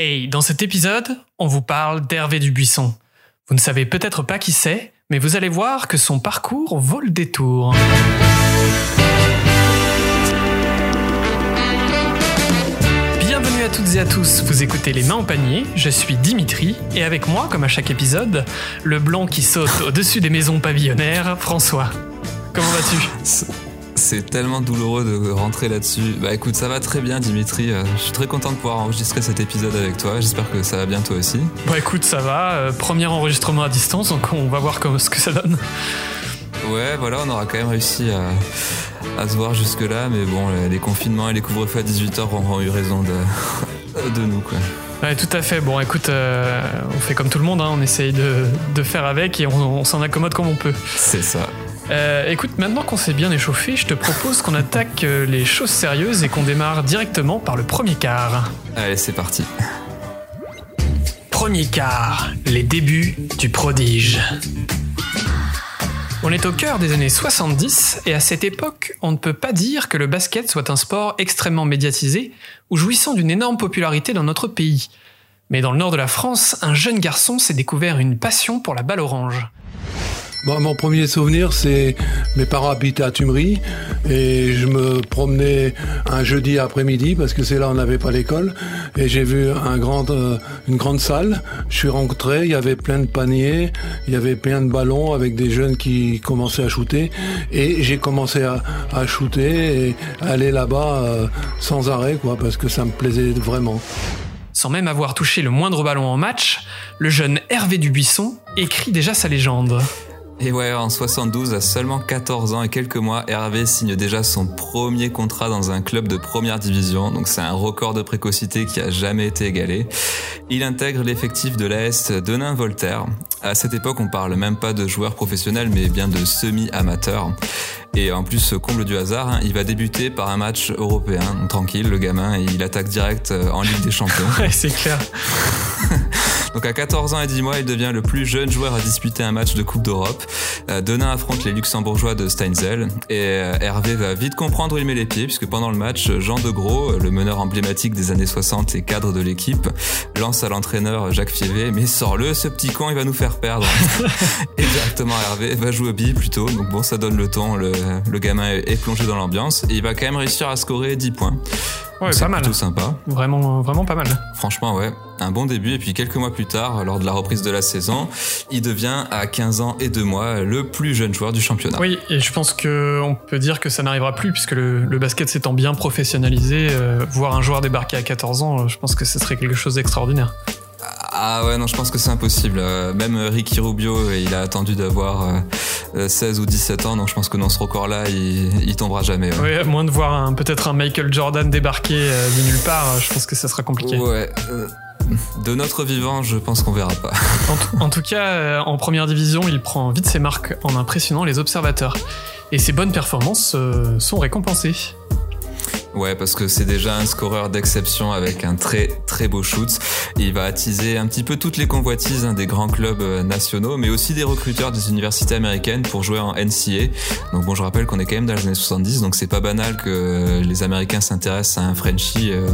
Hey, dans cet épisode, on vous parle d'Hervé Dubuisson. Vous ne savez peut-être pas qui c'est, mais vous allez voir que son parcours vaut le détour. Bienvenue à toutes et à tous, vous écoutez Les Mains au panier, je suis Dimitri, et avec moi, comme à chaque épisode, le blanc qui saute au-dessus des maisons pavillonnaires, François. Comment vas-tu? C'est tellement douloureux de rentrer là-dessus. Bah écoute, ça va très bien Dimitri. Euh, Je suis très content de pouvoir enregistrer cet épisode avec toi. J'espère que ça va bien toi aussi. Bon écoute, ça va, euh, premier enregistrement à distance, donc on va voir comment, ce que ça donne. Ouais, voilà, on aura quand même réussi à, à se voir jusque-là. Mais bon, les confinements et les couvre-feux à 18h auront eu raison de, de nous, quoi. Ouais, tout à fait. Bon, écoute, euh, on fait comme tout le monde, hein, on essaye de, de faire avec et on, on s'en accommode comme on peut. C'est ça. Euh, écoute, maintenant qu'on s'est bien échauffé, je te propose qu'on attaque euh, les choses sérieuses et qu'on démarre directement par le premier quart. Allez, c'est parti. Premier quart, les débuts du prodige. On est au cœur des années 70 et à cette époque, on ne peut pas dire que le basket soit un sport extrêmement médiatisé ou jouissant d'une énorme popularité dans notre pays. Mais dans le nord de la France, un jeune garçon s'est découvert une passion pour la balle orange. Bon, mon premier souvenir, c'est mes parents habitaient à Tumery et je me promenais un jeudi après-midi parce que c'est là où on n'avait pas l'école et j'ai vu un grand, euh, une grande salle. Je suis rentré, il y avait plein de paniers, il y avait plein de ballons avec des jeunes qui commençaient à shooter et j'ai commencé à, shooter et aller là-bas euh, sans arrêt quoi parce que ça me plaisait vraiment. Sans même avoir touché le moindre ballon en match, le jeune Hervé Dubuisson écrit déjà sa légende. Et ouais, en 72, à seulement 14 ans et quelques mois, Hervé signe déjà son premier contrat dans un club de première division. Donc c'est un record de précocité qui a jamais été égalé. Il intègre l'effectif de l'AS Denain-Voltaire. À cette époque, on parle même pas de joueurs professionnels, mais bien de semi-amateurs. Et en plus, comble du hasard, hein, il va débuter par un match européen. Tranquille, le gamin, et il attaque direct euh, en Ligue des Champions. Ouais, c'est clair. Donc à 14 ans et 10 mois, il devient le plus jeune joueur à disputer un match de Coupe d'Europe. Euh, Denain affronte les Luxembourgeois de Steinzel et euh, Hervé va vite comprendre où il met les pieds puisque pendant le match, Jean de Gros, le meneur emblématique des années 60 et cadre de l'équipe, lance à l'entraîneur Jacques Fievé mais sors-le, ce petit con, il va nous faire perdre. et directement Hervé va jouer au billes plutôt. Donc bon, ça donne le ton, le, le gamin est plongé dans l'ambiance et il va quand même réussir à scorer 10 points. Ouais, C'est pas mal. plutôt sympa. Vraiment, vraiment pas mal. Franchement, ouais, un bon début. Et puis quelques mois plus tard, lors de la reprise de la saison, il devient à 15 ans et 2 mois le plus jeune joueur du championnat. Oui, et je pense que on peut dire que ça n'arrivera plus puisque le, le basket s'étant bien professionnalisé, euh, voir un joueur débarquer à 14 ans, euh, je pense que ce serait quelque chose d'extraordinaire. Ah ouais, non, je pense que c'est impossible. Euh, Même Ricky Rubio, il a attendu d'avoir 16 ou 17 ans, donc je pense que dans ce record-là, il, il tombera jamais. ouais. Oui, à moins de voir un- peut-être un Michael Jordan débarquer euh, de nulle part, euh, je pense que ça sera compliqué. Ouais. euh, de notre vivant, je pense qu'on verra pas. En, tout- en tout cas, euh, en première division, il prend vite ses marques en impressionnant les observateurs. Et ses bonnes performances euh, sont récompensées. Ouais, parce que c'est déjà un scoreur d'exception avec un très très beau shoot. Il va attiser un petit peu toutes les convoitises hein, des grands clubs euh, nationaux, mais aussi des recruteurs des universités américaines pour jouer en NCA. Donc bon, je rappelle qu'on est quand même dans les années 70, donc c'est pas banal que les Américains s'intéressent à un Frenchie, euh,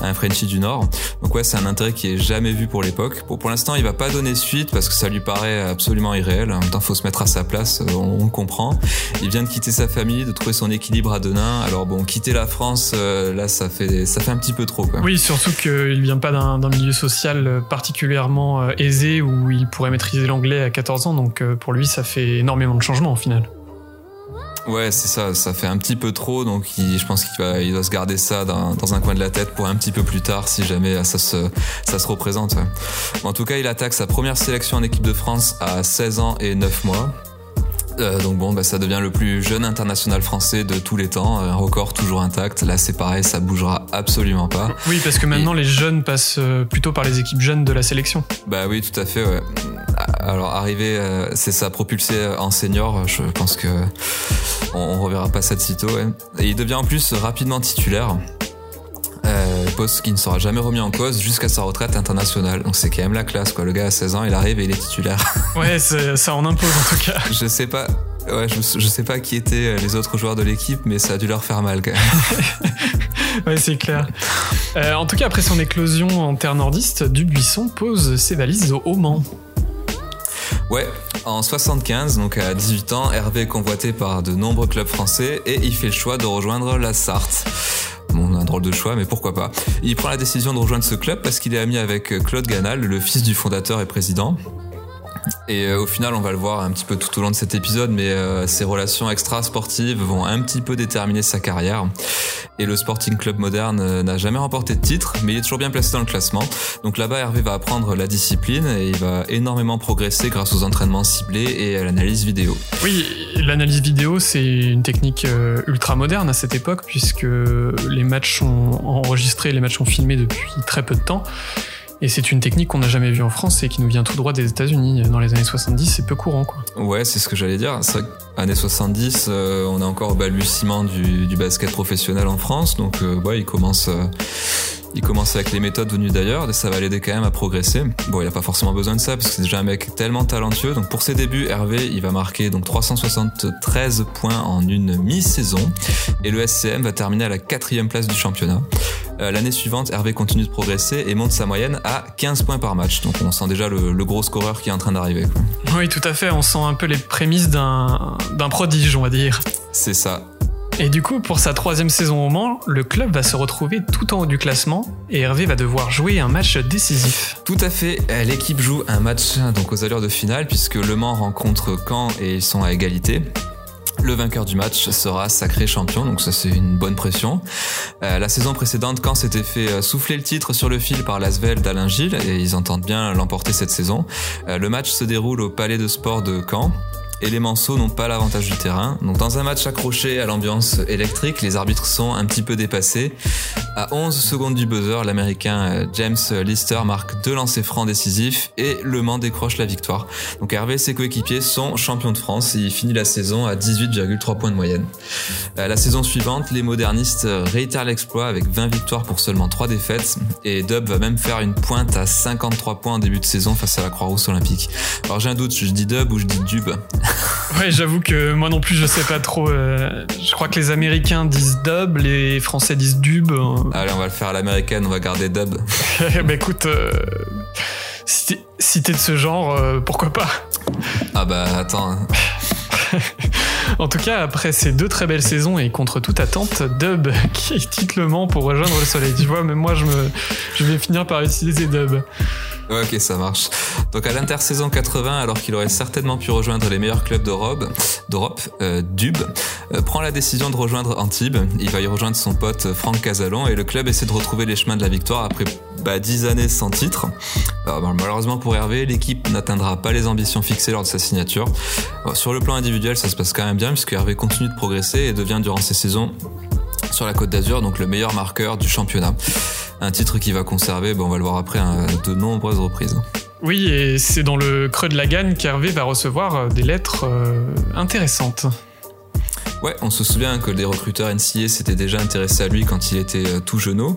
à un Frenchie du Nord. Donc ouais, c'est un intérêt qui est jamais vu pour l'époque. Bon, pour l'instant, il va pas donner suite parce que ça lui paraît absolument irréel. En même temps, faut se mettre à sa place, euh, on, on comprend. Il vient de quitter sa famille, de trouver son équilibre à Denain. Alors bon, quitter la France, euh, là, ça fait ça fait un petit peu trop. Quoi. Oui, surtout qu'il vient pas d'un milieu social euh, particulièrement euh, aisé où il pourrait maîtriser l'anglais à 14 ans, donc pour lui, ça fait énormément de changements au final. Ouais, c'est ça, ça fait un petit peu trop, donc il- je pense qu'il va, il doit se garder ça dans, dans un coin de la tête pour un petit peu plus tard, si jamais ça se, ça se représente. En tout cas, il attaque sa première sélection en équipe de France à 16 ans et 9 mois. Euh, donc bon, bah, ça devient le plus jeune international français de tous les temps, un record toujours intact. Là, c'est pareil, ça bougera absolument pas. Oui, parce que maintenant, les jeunes passent euh, plutôt par les équipes jeunes de la sélection. Bah oui, tout à fait. Ouais. Alors arriver, euh, c'est ça, propulsé en senior. Je pense que on, on reverra pas ça de sitôt. Ouais. Et il devient en plus rapidement titulaire. Euh, poste qui ne sera jamais remis en cause jusqu'à sa retraite internationale. Donc c'est quand même la classe, quoi. Le gars à 16 ans, il arrive et il est titulaire. Ouais, ça en impose en tout cas. je sais pas. Ouais, je, je sais pas qui étaient les autres joueurs de l'équipe, mais ça a dû leur faire mal quand même. ouais, c'est clair. Euh, en tout cas, après son éclosion en terre nordiste, Dubuisson pose ses valises au Mans. Ouais, en 75, donc à 18 ans, Hervé est convoité par de nombreux clubs français et il fait le choix de rejoindre la Sarthe. Bon, un drôle de choix, mais pourquoi pas. Il prend la décision de rejoindre ce club parce qu'il est ami avec Claude Ganal, le fils du fondateur et président. Et euh, au final, on va le voir un petit peu tout au long de cet épisode, mais euh, ses relations extra-sportives vont un petit peu déterminer sa carrière. Et le Sporting Club moderne euh, n'a jamais remporté de titre, mais il est toujours bien placé dans le classement. Donc là-bas, Hervé va apprendre la discipline et il va énormément progresser grâce aux entraînements ciblés et à l'analyse vidéo. Oui, l'analyse vidéo, c'est une technique ultra moderne à cette époque, puisque les matchs sont enregistrés, les matchs sont filmés depuis très peu de temps. Et c'est une technique qu'on n'a jamais vue en France et qui nous vient tout droit des États-Unis. Dans les années 70, c'est peu courant, quoi. Ouais, c'est ce que j'allais dire. C'est années 70, euh, on est encore au balbutiement du, basket professionnel en France, donc euh, il commence. Euh, il commence avec les méthodes venues d'ailleurs, et ça va l'aider quand même à progresser. Bon, il a pas forcément besoin de ça parce que c'est déjà un mec tellement talentueux. Donc pour ses débuts, Hervé, il va marquer donc 373 points en une mi-saison, et le SCM va terminer à la quatrième place du championnat. Euh, l'année suivante, Hervé continue de progresser et monte sa moyenne à 15 points par match. Donc on sent déjà le, gros scoreur qui est en train d'arriver. Oui, tout à fait. On sent un peu les prémices d'un prodige, on va dire. C'est ça. Et du coup, pour sa troisième saison au Mans, le club va se retrouver tout en haut du classement et Hervé va devoir jouer un match décisif. Tout à fait. Euh, l'équipe joue un match donc aux allures de finale puisque Le Mans rencontre Caen et ils sont à égalité. Le vainqueur du match sera sacré champion, donc ça c'est une bonne pression. Euh, la saison précédente, quand s'était fait euh, souffler le titre sur le fil par l'Asvel d'Alain Gilles, et ils entendent bien l'emporter cette saison. Euh, le match se déroule au Palais de Sport de Caen et les Manceaux n'ont pas l'avantage du terrain. Donc dans un match accroché à l'ambiance électrique, les arbitres sont un petit peu dépassés. À 11 secondes du buzzer, l'américain euh, James Lister marque deux lancers francs décisifs et Le Mans décroche la victoire. Donc Hervé et ses coéquipiers sont champions de France et il finit la saison à 18,3 points de moyenne. Euh, la saison suivante, les modernistes réitèrent l'exploit avec 20 victoires pour seulement 3 défaites et Dub va même faire une pointe à 53 points en début de saison face à la Croix-Rousse olympique. Alors j'ai un doute, je dis Dub ou je dis Dub? Ouais, j'avoue que moi non plus, je sais pas trop. Euh, je crois que les Américains disent dub, les Français disent dub. Allez, on va le faire à l'américaine, on va garder dub. bah écoute, euh, si t'es de ce genre, euh, pourquoi pas? Ah bah attends. En tout cas, après ces deux très belles saisons et contre toute attente, Dub quitte le Mans pour rejoindre le soleil. Tu vois, même moi, je, vais finir par utiliser Dub. Ok, ça marche. Donc à l'intersaison 80, alors qu'il aurait certainement pu rejoindre les meilleurs clubs d'Europe, euh, Dub euh, prend la décision de rejoindre Antibes. Il va y rejoindre son pote Franck Casalon et le club essaie de retrouver les chemins de la victoire après bah, 10 années sans titre. Bah, malheureusement pour Hervé, l'équipe n'atteindra pas les ambitions fixées lors de sa signature. sur le plan individuel, ça se passe quand même bien puisque Hervé continue de progresser et devient durant ces saisons sur la Côte d'Azur, donc le meilleur marqueur du championnat. Un titre qui va conserver, bon, on va le voir après, hein, de nombreuses reprises. Oui, et c'est dans le creux de la gagne qu'Hervé va recevoir euh, des lettres euh, intéressantes. Ouais, on se souvient que les recruteurs NCA s'étaient déjà intéressés à lui quand il était euh, tout jeune.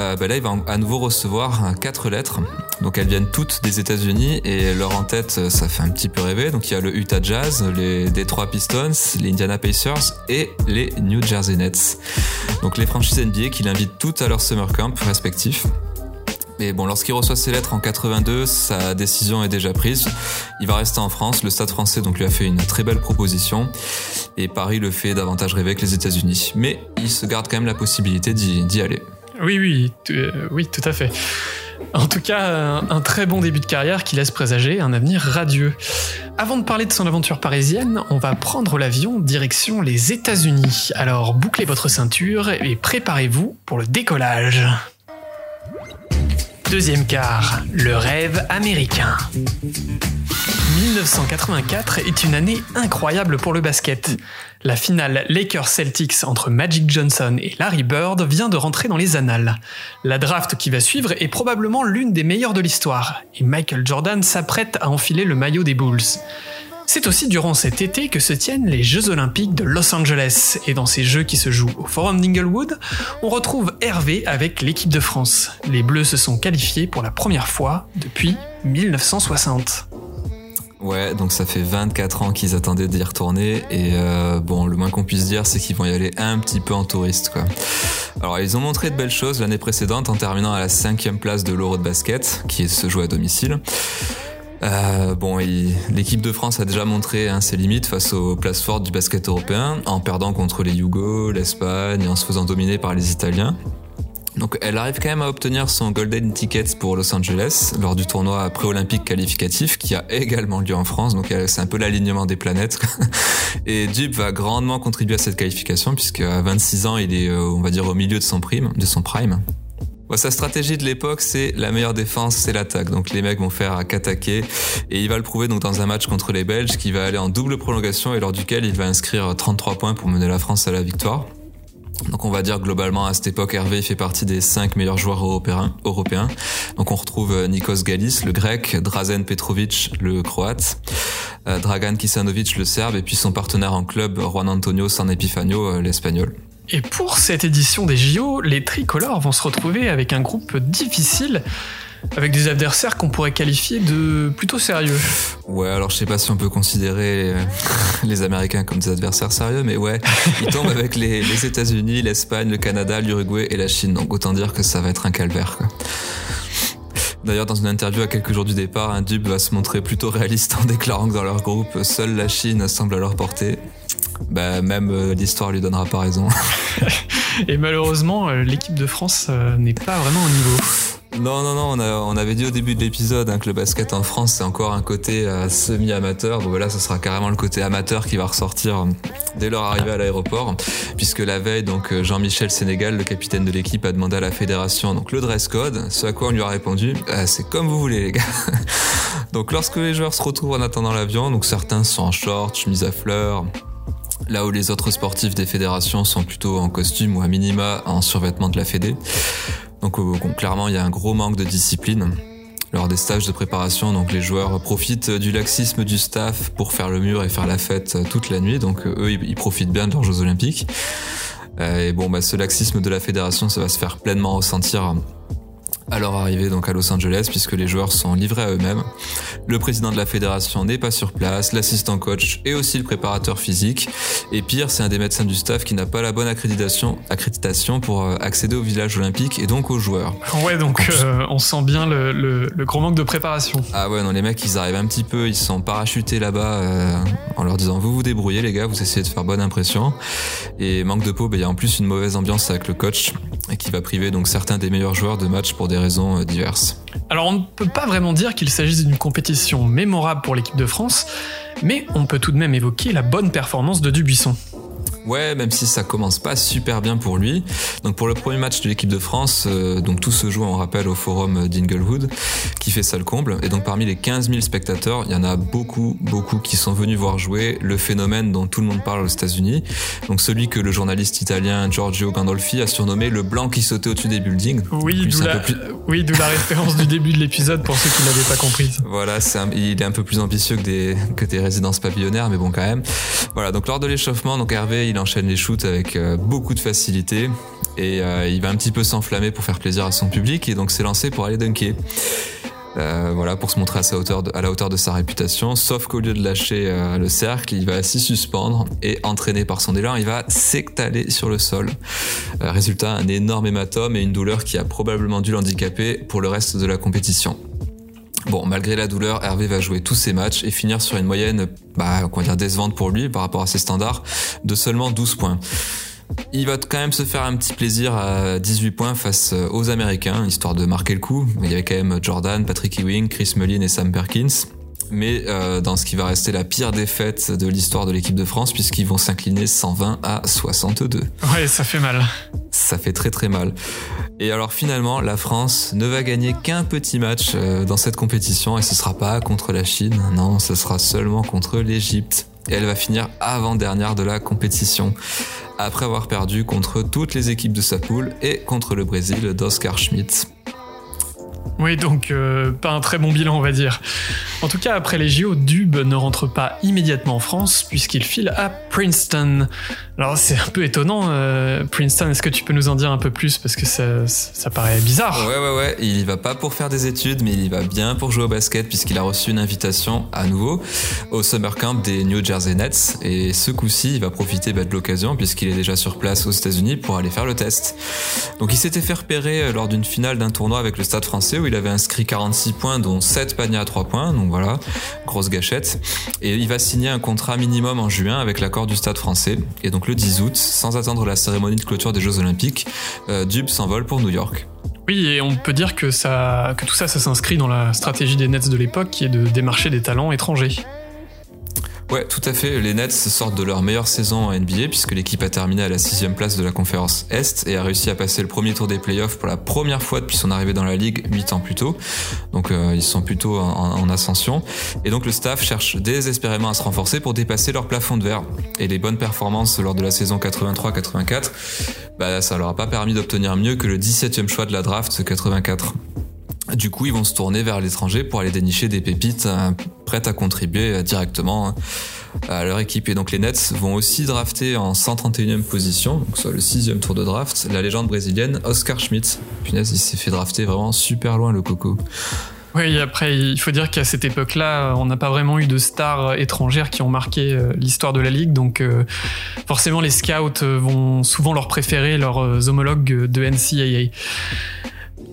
Euh, bah là, il va à nouveau recevoir quatre lettres. Donc elles viennent toutes des États-Unis et leur en tête, ça fait un petit peu rêver. Donc il y a le Utah Jazz, les Detroit Pistons, les Indiana Pacers et les New Jersey Nets. Donc les franchises NBA qui l'invitent toutes à leur summer camp respectif. Mais bon, lorsqu'il reçoit ses lettres en 82, sa décision est déjà prise. Il va rester en France. Le Stade français donc lui a fait une très belle proposition. Et Paris le fait davantage rêver que les États-Unis. Mais il se garde quand même la possibilité d'y aller. Oui, oui, euh, oui, tout à fait. En tout cas, un, très bon début de carrière qui laisse présager un avenir radieux. Avant de parler de son aventure parisienne, on va prendre l'avion direction les États-Unis. Alors bouclez votre ceinture et préparez-vous pour le décollage. Deuxième quart, le rêve américain. 1984 est une année incroyable pour le basket. La finale Lakers-Celtics entre Magic Johnson et Larry Bird vient de rentrer dans les annales. La draft qui va suivre est probablement l'une des meilleures de l'histoire, et Michael Jordan s'apprête à enfiler le maillot des Bulls. C'est aussi durant cet été que se tiennent les Jeux Olympiques de Los Angeles, et dans ces Jeux qui se jouent au Forum d'Inglewood, on retrouve Hervé avec l'équipe de France. Les Bleus se sont qualifiés pour la première fois depuis 1960. Ouais, donc ça fait 24 ans qu'ils attendaient d'y retourner et euh, bon, le moins qu'on puisse dire, c'est qu'ils vont y aller un petit peu en touriste, quoi. Alors, ils ont montré de belles choses l'année précédente en terminant à la cinquième place de l'Euro de basket, qui se joue à domicile. Euh, bon, l'équipe de France a déjà montré hein, ses limites face aux places fortes du basket européen, en perdant contre les Yougos, l'Espagne, en se faisant dominer par les Italiens. Donc elle arrive quand même à obtenir son Golden Ticket pour Los Angeles lors du tournoi pré-olympique qualificatif qui a également lieu en France. Donc c'est un peu l'alignement des planètes. Et Dupe va grandement contribuer à cette qualification puisque à 26 ans il est euh, on va dire au milieu de son prime, de son prime. sa stratégie de l'époque, c'est la meilleure défense, c'est l'attaque. Donc les mecs vont faire qu'attaquer et il va le prouver dans un match contre les Belges qui va aller en double prolongation et lors duquel il va inscrire 33 points pour mener la France à la victoire. Donc on va dire globalement à cette époque Hervé fait partie des cinq meilleurs joueurs européens. Donc on retrouve euh, Nikos Galis, le grec, Drazen Petrovic, le croate, euh, Dragan Kisanovic, le serbe, et puis son partenaire en club, Juan Antonio San Epifanio, euh, l'espagnol. Et pour cette édition des JO, les tricolores vont se retrouver avec un groupe difficile avec des adversaires qu'on pourrait qualifier de plutôt sérieux. Ouais, alors je sais pas si on peut considérer les Américains comme des adversaires sérieux, mais ouais, ils tombent avec les, États-Unis, l'Espagne, le Canada, l'Uruguay et la Chine. Donc autant dire que ça va être un calvaire. D'ailleurs, dans une interview à quelques jours du départ, un Dub va se montrer plutôt réaliste en déclarant que dans leur groupe, seule la Chine semble à leur portée. Bah, même euh, l'histoire lui donnera pas raison. Et malheureusement, euh, l'équipe de France euh, n'est pas vraiment au niveau. Non, non, non, on, avait dit au début de l'épisode hein, que le basket en France, c'est encore un côté euh, semi-amateur. Bon, voilà, ce sera carrément le côté amateur qui va ressortir euh, dès leur arrivée à l'aéroport, puisque la veille, donc euh, Jean-Michel Sénégal, le capitaine de l'équipe, a demandé à la fédération donc le dress code, ce à quoi on lui a répondu, c'est comme vous voulez les gars. donc lorsque les joueurs se retrouvent en attendant l'avion, donc certains sont en short, chemise à fleurs, là où les autres sportifs des fédérations sont plutôt en costume ou à minima en survêtement de la fédé. Donc euh, clairement, il y a un gros manque de discipline. Lors des stages de préparation, donc les joueurs profitent du laxisme du staff pour faire le mur et faire la fête euh, toute la nuit. Donc euh, eux, ils profitent bien de leurs Jeux Olympiques. Et bon, bah, ce laxisme de la fédération, ça va se faire pleinement ressentir à leur arrivée donc à Los Angeles puisque les joueurs sont livrés à eux-mêmes. Le président de la fédération n'est pas sur place, l'assistant coach et aussi le préparateur physique. Et pire, c'est un des médecins du staff qui n'a pas la bonne accréditation, accréditation pour euh, accéder au village olympique et donc aux joueurs. Ouais, donc euh, on sent bien le, le, gros manque de préparation. Ah ouais, non, les mecs ils arrivent un petit peu, ils sont parachutés là-bas euh, en leur disant vous vous débrouillez les gars, vous essayez de faire bonne impression. Et manque de peau, bah, il y a en plus une mauvaise ambiance avec le coach qui va priver donc certains des meilleurs joueurs de match pour des euh. Alors on ne peut pas vraiment dire qu'il s'agisse d'une compétition mémorable pour l'équipe de France, mais on peut tout de même évoquer la bonne performance de Dubuisson. Ouais, même si ça commence pas super bien pour lui. Donc pour le premier match de l'équipe de France, euh, donc tout se joue, on rappelle, au forum d'Inglewood, qui fait ça le comble. Et donc parmi les 15 000 spectateurs, il y en a beaucoup, beaucoup qui sont venus voir jouer le phénomène dont tout le monde parle aux États-Unis. Donc celui que le journaliste italien Giorgio Gandolfi a surnommé le blanc qui sautait au-dessus des buildings. Oui, d'où la, oui, la référence du début de l'épisode pour ceux qui l'avaient pas compris. Voilà, il est un peu plus ambitieux que des, que des résidences pavillonnaires, mais bon quand même. Voilà, donc lors de l'échauffement, donc Hervé, il enchaîne les shoots avec euh, beaucoup de facilité et euh, il va un petit peu s'enflammer pour faire plaisir à son public et donc s'est lancé pour aller dunker. Euh, voilà, pour se montrer à, la hauteur de sa réputation. Sauf qu'au lieu de lâcher le cercle, il va s'y suspendre et entraîné par son élan, il va s'étaler sur le sol. résultat, un énorme hématome et une douleur qui a probablement dû l'handicaper pour le reste de la compétition. Bon, malgré la douleur, Hervé va jouer tous ses matchs et finir sur une moyenne, bah, on va dire décevante pour lui par rapport à ses standards, de seulement 12 points. Il va quand même se faire un petit plaisir à 18 points face aux Américains, histoire de marquer le coup. Il y avait quand même Jordan, Patrick Ewing, Chris Mullin et Sam Perkins mais euh, dans ce qui va rester la pire défaite de l'histoire de l'équipe de France, puisqu'ils vont s'incliner 120 à 62. Ouais, ça fait mal. Ça fait très très mal. Et alors finalement, la France ne va gagner qu'un petit match euh, dans cette compétition, et ce sera pas contre la Chine, non, ce sera seulement contre l'Égypte. Et elle va finir avant-dernière de la compétition, après avoir perdu contre toutes les équipes de sa poule et contre le Brésil d'Oscar Schmidt. Oui, donc euh, pas un très bon bilan, on va dire. En tout cas, après les JO, Dube ne rentre pas immédiatement en France puisqu'il file à Princeton. Alors c'est un peu étonnant, euh, Princeton. Est-ce que tu peux nous en dire un peu plus? Parce que ça, ça paraît bizarre. Ouais, ouais, ouais. Il y va pas pour faire des études, mais il y va bien pour jouer au basket puisqu'il a reçu une invitation à nouveau au summer camp des New Jersey Nets. Et ce coup-ci, il va profiter bah, de l'occasion puisqu'il est déjà sur place aux États-Unis pour aller faire le test. Donc il s'était fait repérer euh, lors d'une finale d'un tournoi avec le Stade Français où il avait inscrit 46 points, dont 7 paniers à 3 points. Donc voilà, grosse gâchette. Et il va signer un contrat minimum en juin avec l'accord du Stade Français. Et donc le 10 août, sans attendre la cérémonie de clôture des Jeux Olympiques, euh, Dube s'envole pour New York. Oui, et on peut dire que, ça, que tout ça, ça s'inscrit dans la stratégie des Nets de l'époque qui est de démarcher des talents étrangers. Ouais, tout à fait. Les Nets sortent de leur meilleure saison en NBA puisque l'équipe a terminé à la sixième place de la conférence Est et a réussi à passer le premier tour des playoffs pour la première fois depuis son arrivée dans la ligue huit ans plus tôt. Donc euh, ils sont plutôt en, ascension. Et donc le staff cherche désespérément à se renforcer pour dépasser leur plafond de verre. Et les bonnes performances lors de la saison 83-84, bah, ça leur a pas permis d'obtenir mieux que le 17e choix de la draft 84. Du coup, ils vont se tourner vers l'étranger pour aller dénicher des pépites euh, prêtes à contribuer euh, directement hein, à leur équipe. Et donc les Nets vont aussi drafter en 131e position, donc soit le sixième tour de draft, la légende brésilienne Oscar Schmidt. Punaise, il s'est fait drafter vraiment super loin le coco. Oui, après, il faut dire qu'à cette époque-là, on n'a pas vraiment eu de stars étrangères qui ont marqué euh, l'histoire de la ligue, donc forcément les scouts vont souvent leur préférer leurs homologues de NCAA.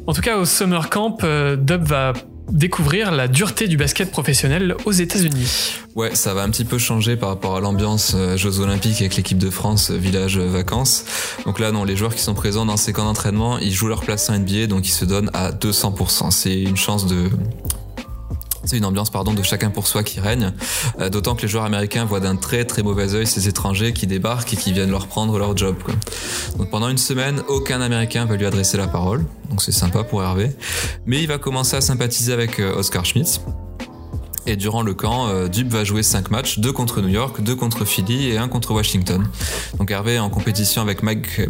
En tout cas, au Summer Camp, euh, Dub va découvrir la dureté du basket professionnel aux États-Unis. Ouais, ça va un petit peu changer par rapport à l'ambiance euh, Jeux Olympiques avec l'équipe de France, euh, village vacances. Donc là, non, les joueurs qui sont présents dans ces camps d'entraînement, ils jouent leur place en NBA, donc ils se donnent à 200%. C'est une chance de c'est une ambiance pardon de chacun pour soi qui règne. Euh, d'autant que les joueurs américains voient d'un très très mauvais œil ces étrangers qui débarquent et qui viennent leur prendre leur job. Donc pendant une semaine, aucun Américain va lui adresser la parole. Donc c'est sympa pour Hervé. Mais il va commencer à sympathiser avec euh, Oscar Schmidt. Et durant le camp, euh, Dub va jouer 5 matchs, 2 contre New York, 2 contre Philly et 1 contre Washington. Donc Hervé est en compétition avec Mike,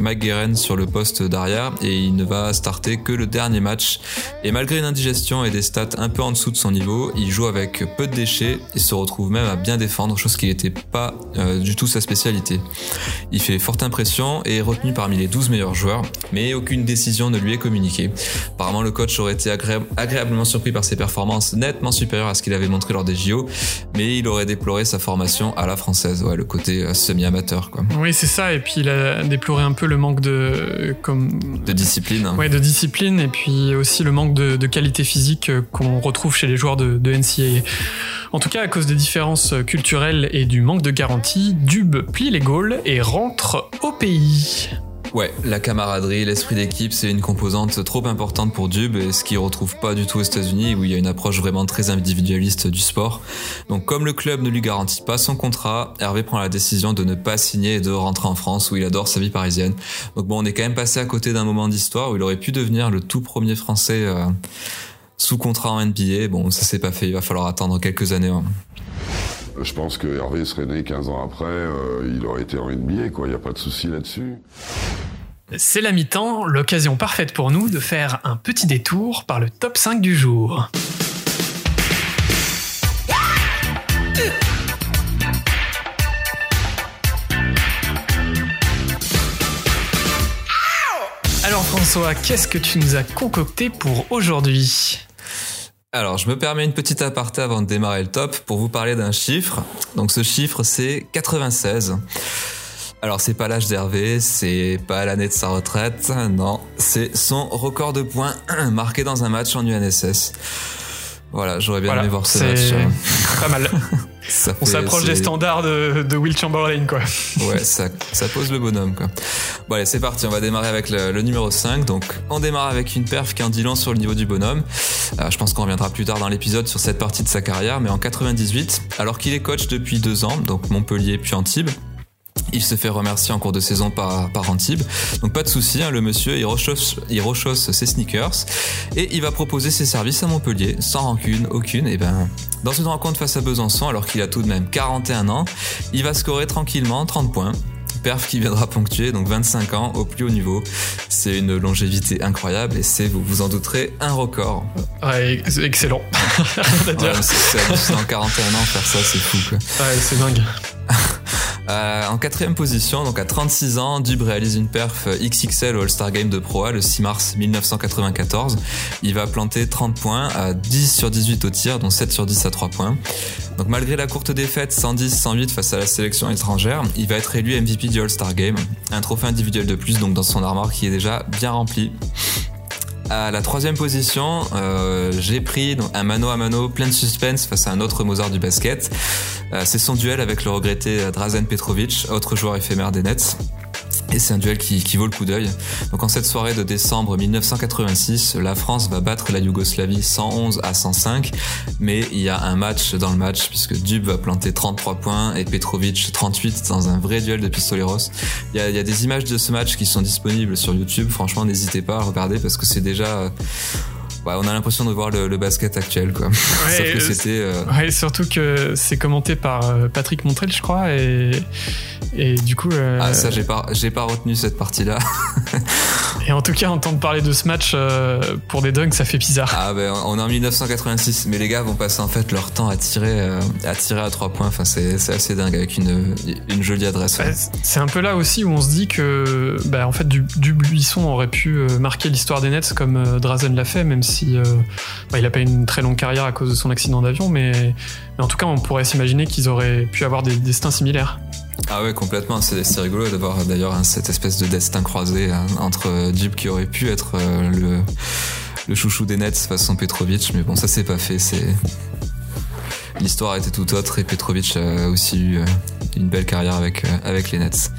sur le poste d'arrière et il ne va starter que le dernier match. Et malgré une indigestion et des stats un peu en dessous de son niveau, il joue avec peu de déchets et se retrouve même à bien défendre, chose qui n'était pas euh, du tout sa spécialité. Il fait forte impression et est retenu parmi les 12 meilleurs joueurs, mais aucune décision ne lui est communiquée. Apparemment le coach aurait été agréablement surpris par ses performances nettement supérieures à ce qu'il avait montré lors des JO, mais il aurait déploré sa formation à la française, ouais, le côté euh, semi-amateur. Quoi. Oui, c'est ça, et puis il a déploré un peu le manque de... Comme... De discipline. Ouais, de discipline, et puis aussi le manque de, qualité physique euh, qu'on retrouve chez les joueurs de, de NCAA. En tout cas, à cause des différences culturelles et du manque de garantie, Dube plie les Gaules et rentre au pays. Ouais, la camaraderie, l'esprit d'équipe, c'est une composante trop importante pour Dub et ce qu'il retrouve pas du tout aux États-Unis où il y a une approche vraiment très individualiste du sport. Donc comme le club ne lui garantit pas son contrat, Hervé prend la décision de ne pas signer et de rentrer en France où il adore sa vie parisienne. Donc bon, on est quand même passé à côté d'un moment d'histoire où il aurait pu devenir le tout premier français euh, sous contrat en NBA. Bon, ça s'est pas fait, il va falloir attendre quelques années. Hein. Je pense que Hervé serait né 15 ans après, euh, il aurait été en NBA, quoi. Il n'y a pas de souci là-dessus. C'est la mi-temps, l'occasion parfaite pour nous de faire un petit détour par le top 5 du jour. Alors François, qu'est-ce que tu nous as concocté pour aujourd'hui? Alors, je me permets une petite aparté avant de démarrer le top pour vous parler d'un chiffre. Donc, ce chiffre, c'est 96. Alors, c'est pas l'âge d'Hervé, c'est pas l'année de sa retraite, non, c'est son record de points marqué dans un match en UNSS. Voilà, j'aurais bien aimé voir ce match. Pas mal. On s'approche des standards de, Will Chamberlain, quoi. Ouais, ça, ça pose le bonhomme, quoi. Bon, allez, c'est parti. On va démarrer avec le, numéro 5. Donc, on démarre avec une perf qui en dit long sur le niveau du bonhomme. Euh, je pense qu'on reviendra plus tard dans l'épisode sur cette partie de sa carrière, mais en 98, alors qu'il est coach depuis deux ans, donc Montpellier puis Antibes, il se fait remercier en cours de saison par, par Antibes. Donc pas de souci, hein, le monsieur il rechausse, il rechausse ses sneakers et il va proposer ses services à Montpellier sans rancune aucune. Et ben dans une rencontre face à Besançon, alors qu'il a tout de même 41 ans, il va scorer tranquillement 30 points perf qui viendra ponctuer, donc 25 ans au plus haut niveau. C'est une longévité incroyable et c'est, vous vous en douterez, un record. Ouais, excellent. ouais, c'est en 41 ans faire ça, c'est fou quoi. Ouais, c'est dingue. Euh, en quatrième position, donc à 36 ans, Dub réalise une perf XXL au All-Star Game de Pro A le 6 mars 1994. Il va planter 30 points à 10 sur 18 au tir, dont 7 sur 10 à 3 points. Donc malgré la courte défaite 110-108 face à la sélection étrangère, il va être élu MVP du All-Star Game. Un trophée individuel de plus donc dans son armoire qui est déjà bien rempli. À la troisième position, euh, j'ai pris un mano à mano plein de suspense face à un autre Mozart du basket. Euh, c'est son duel avec le regretté Drazen Petrovic, autre joueur éphémère des Nets. Et c'est un duel qui, qui, vaut le coup d'œil. Donc en cette soirée de décembre 1986, la France va battre la Yougoslavie 111 à 105, mais il y a un match dans le match puisque Dub va planter 33 points et Petrovic 38 dans un vrai duel de pistoleros. Il y a, il y a des images de ce match qui sont disponibles sur YouTube. Franchement, n'hésitez pas à regarder parce que c'est déjà on a l'impression de voir le, basket actuel, quoi. Ouais, que c'était. Euh, ouais, surtout que c'est commenté par euh, Patrick Montrel, je crois, et et du coup. Euh, ah ça, j'ai pas, j'ai pas retenu cette partie-là. et en tout cas, entendre parler de ce match pour des dunks, ça fait bizarre. Ah ben, on est en 1986, mais les gars vont passer en fait leur temps à tirer, à tirer à trois points. Enfin, c'est, assez dingue avec une, une jolie adresse. c'est un peu là aussi où on se dit que, bah, en fait, du, du Buisson aurait pu marquer l'histoire des Nets comme Drazen l'a fait, même si euh, bah, il n'a pas une très longue carrière à cause de son accident d'avion, mais, en tout cas, on pourrait s'imaginer qu'ils auraient pu avoir des destins similaires. Ah ouais, complètement. C'est rigolo d'avoir d'ailleurs hein, cette espèce de destin croisé hein, entre Dub qui aurait pu être euh, le, le chouchou des Nets façon Petrovic, mais bon, ça c'est pas fait. C'est l'histoire était tout autre et Petrovic a aussi eu euh, une belle carrière avec avec les Nets.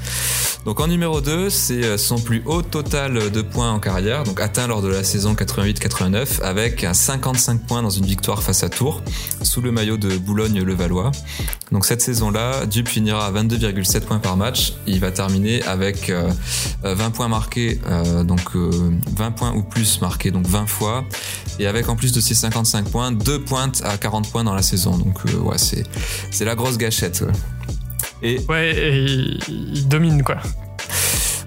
Donc en numéro 2, c'est euh, son plus haut total de points en carrière, donc atteint lors de la saison 88-89 avec 55 points dans une victoire face à Tours sous le maillot de Boulogne-le-Valois. Donc cette saison-là, Dupe finira à 22,7 points par match. Il va terminer avec 20 euh, points marqués, euh, donc 20 points ou plus marqués, donc 20 fois, et avec en plus de ses 55 points, deux pointes à 40 points dans la saison. Ouais, c'est c'est la grosse gâchette. Et ouais, il, domine quoi.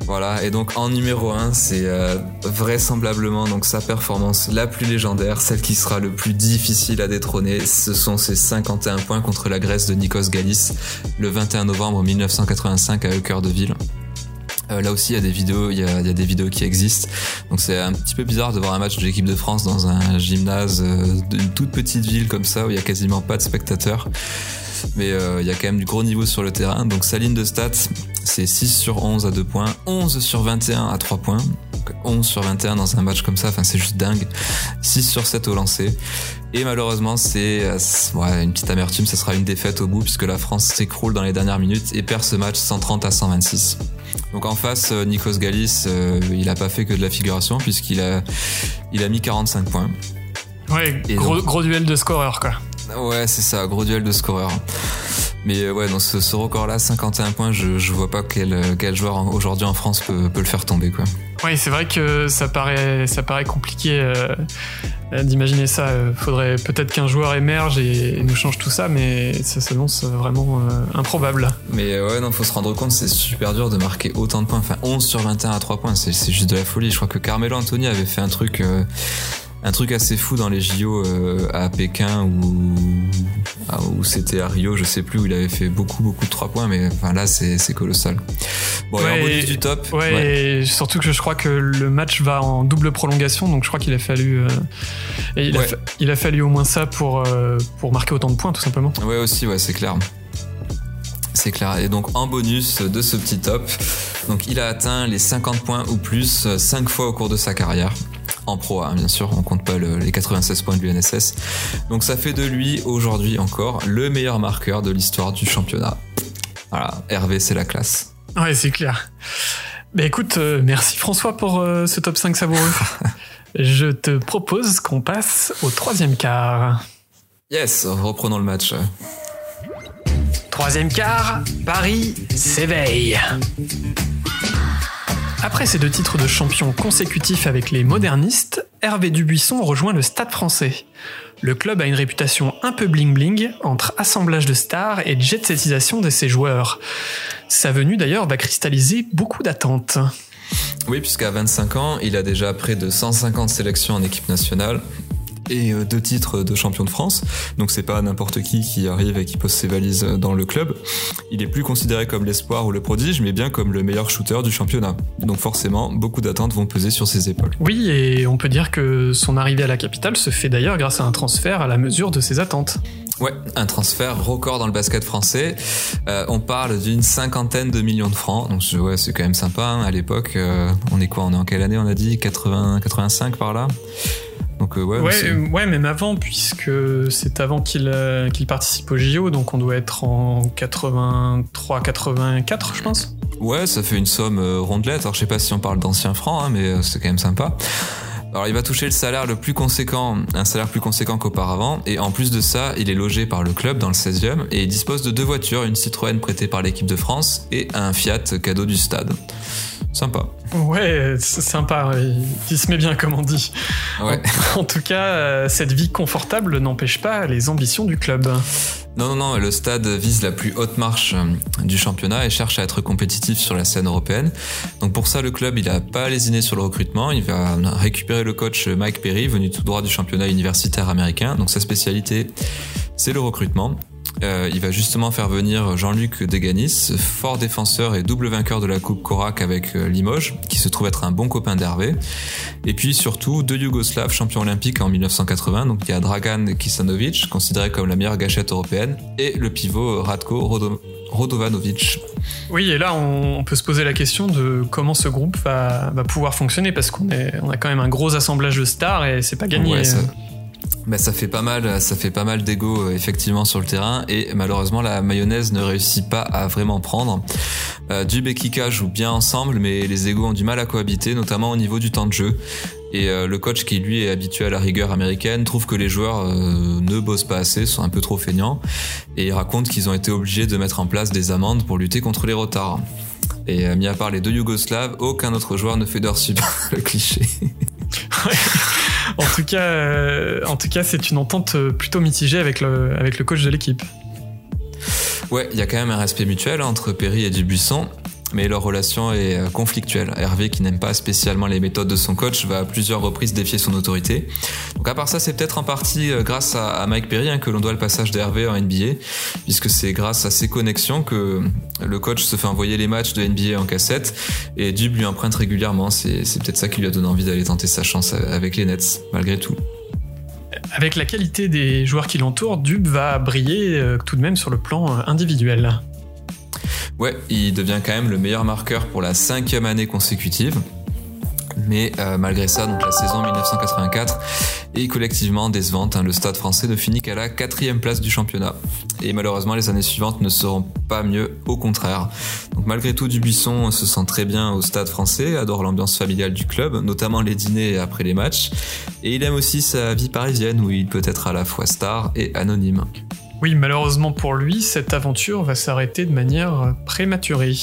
Voilà, et donc en numéro 1, c'est euh, vraisemblablement donc sa performance la plus légendaire, celle qui sera le plus difficile à détrôner. Ce sont ses 51 points contre la Grèce de Nikos Galis le 21 novembre 1985 à Cœur de Ville. Euh, là aussi, il y a des vidéos, il y a, des vidéos qui existent. Donc c'est un petit peu bizarre de voir un match de l'équipe de France dans un gymnase euh, d'une toute petite ville comme ça où il y a quasiment pas de spectateurs mais euh, il y a quand même du gros niveau sur le terrain. Donc sa ligne de stats, c'est 6 sur 11 à 2 points, 11 sur 21 à 3 points. 11 sur 21 dans un match comme ça, enfin c'est juste dingue. 6 sur 7 au lancer. Et malheureusement, c'est ouais, une petite amertume, ce sera une défaite au bout puisque la France s'écroule dans les dernières minutes et perd ce match 130 à 126. Donc en face, euh, Nikos Galis, euh, il a pas fait que de la figuration puisqu'il a, il a mis 45 points. Ouais, gros, gros duel de scoreur quoi. Ouais, c'est ça, gros duel de scoreur. Mais euh, ouais, dans ce, record-là, 51 points, je, je vois pas quel, euh, quel joueur aujourd'hui en France peut, peut, le faire tomber, quoi. Oui, c'est vrai que ça paraît, ça paraît compliqué euh, d'imaginer ça. Faudrait peut-être qu'un joueur émerge et, nous change tout ça, mais ça s'annonce vraiment improbable. Mais ouais, non, faut se rendre compte, c'est super dur de marquer autant de points. Enfin, 11 sur 21 à 3 points, c'est juste de la folie. Je crois que Carmelo Anthony avait fait un truc un truc assez fou dans les JO euh, à Pékin ou où c'était à Rio, je sais plus où il avait fait beaucoup beaucoup de 3 points, mais enfin là c'est colossal. Bon, et en bonus du top. Ouais, Et surtout que je crois que le match va en double prolongation, donc je crois qu'il a fallu euh, et il, a il, a fallu au moins ça pour euh, pour marquer autant de points tout simplement. Ouais aussi, ouais c'est clair. C'est clair. Et donc en bonus de ce petit top, donc il a atteint les 50 points ou plus 5 fois au cours de sa carrière en pro, hein, bien sûr, on compte pas les 96 points de l'UNSS. Donc ça fait de lui aujourd'hui encore le meilleur marqueur de l'histoire du championnat. Voilà, Hervé, c'est la classe. Ouais, c'est clair. Mais écoute, euh, merci François pour euh, ce top 5 savoureux. Je te propose qu'on passe au troisième quart. Yes, reprenons le match. Troisième quart, Paris s'éveille. Après ces deux titres de champion consécutifs avec les modernistes, Hervé Dubuisson rejoint le Stade français. Le club a une réputation un peu bling-bling entre assemblage de stars et jet-setisation de ses joueurs. Sa venue d'ailleurs va cristalliser beaucoup d'attentes. Oui, puisqu'à 25 ans, il a déjà près de 150 sélections en équipe nationale et euh, deux titres de champion de France. Donc c'est pas n'importe qui qui arrive et qui pose ses valises dans le club. Il est plus considéré comme l'espoir ou le prodige, mais bien comme le meilleur shooter du championnat. Donc forcément, beaucoup d'attentes vont peser sur ses épaules. Oui, et on peut dire que son arrivée à la capitale se fait d'ailleurs grâce à un transfert à la mesure de ses attentes. Ouais, un transfert record dans le basket français. Euh, on parle d'une cinquantaine de millions de francs. Donc ouais, c'est quand même sympa. Hein. À l'époque, euh, on est quoi? On est en quelle année On a dit? 80, 85 par là? Donc ouais, ouais, même avant, puisque c'est avant qu'il qu'il participe au JO, donc on doit être en 83-84, je pense. Ouais, ça fait une somme rondelette. Alors je sais pas si on parle d'anciens francs, hein, mais c'est quand même sympa. Alors il va toucher le salaire le plus conséquent, un salaire plus conséquent qu'auparavant, et en plus de ça, il est logé par le club dans le 16e, et il dispose de deux voitures, une Citroën prêtée par l'équipe de France, et un Fiat cadeau du stade. Sympa. Ouais, c'est sympa, il se met bien comme on dit. Ouais. En, tout cas, euh, cette vie confortable n'empêche pas les ambitions du club. Non, non, non, le stade vise la plus haute marche euh, du championnat et cherche à être compétitif sur la scène européenne. Donc pour ça, le club, il a pas lésiné sur le recrutement. Il va récupérer le coach Mike Perry, venu tout droit du championnat universitaire américain. Donc sa spécialité, c'est le recrutement. Euh, il va justement faire venir Jean-Luc Deganis, fort défenseur et double vainqueur de la Coupe Korak avec euh, Limoges, qui se trouve être un bon copain d'Hervé. Et puis surtout deux Yougoslaves champions olympiques en 1980, donc il y a Dragan Kisanovic, considéré comme la meilleure gâchette européenne, et le pivot Radko Rodovanovic. Oui, et là, on peut se poser la question de comment ce groupe va, pouvoir fonctionner, parce qu'on on a quand même un gros assemblage de stars et c'est pas gagné. Bah, ça fait pas mal, ça fait pas mal d'ego euh, effectivement sur le terrain et malheureusement la mayonnaise ne réussit pas à vraiment prendre. Euh, Dub et Kika jouent bien ensemble, mais les égos ont du mal à cohabiter, notamment au niveau du temps de jeu. Et euh, le coach qui lui est habitué à la rigueur américaine trouve que les joueurs euh, ne bossent pas assez, sont un peu trop feignants, et il raconte qu'ils ont été obligés de mettre en place des amendes pour lutter contre les retards. Et mis à part les deux Yougoslaves, aucun autre joueur ne fait d'heures sub. le cliché. en tout cas, euh, en tout cas, c'est une entente plutôt mitigée avec le, avec le coach de l'équipe. Ouais, il y a quand même un respect mutuel entre Perry et Dubuisson mais leur relation est euh, conflictuelle. Hervé, qui n'aime pas spécialement les méthodes de son coach, va à plusieurs reprises défier son autorité. Donc à part ça, c'est peut-être en partie euh, grâce à Mike Perry hein, que l'on doit le passage d'Hervé en NBA, puisque c'est grâce à ses connexions que le coach se fait envoyer les matchs de NBA en cassette et Dub lui emprunte régulièrement. C'est peut-être ça qui lui a donné envie d'aller tenter sa chance avec les Nets, malgré tout avec la qualité des joueurs qui l'entourent, Dub va briller euh, tout de même sur le plan individuel. Ouais, il devient quand même le meilleur marqueur pour la cinquième année consécutive. Mais euh, malgré ça, donc la saison 1984 est collectivement décevante. Hein. Le Stade français ne finit qu'à la quatrième place du championnat. Et malheureusement, les années suivantes ne seront pas mieux, au contraire. Donc malgré tout, Dubuisson se sent très bien au Stade français, adore l'ambiance familiale du club, notamment les dîners après les matchs. Et il aime aussi sa vie parisienne où il peut être à la fois star et anonyme. Oui, malheureusement pour lui, cette aventure va s'arrêter de manière prématurée.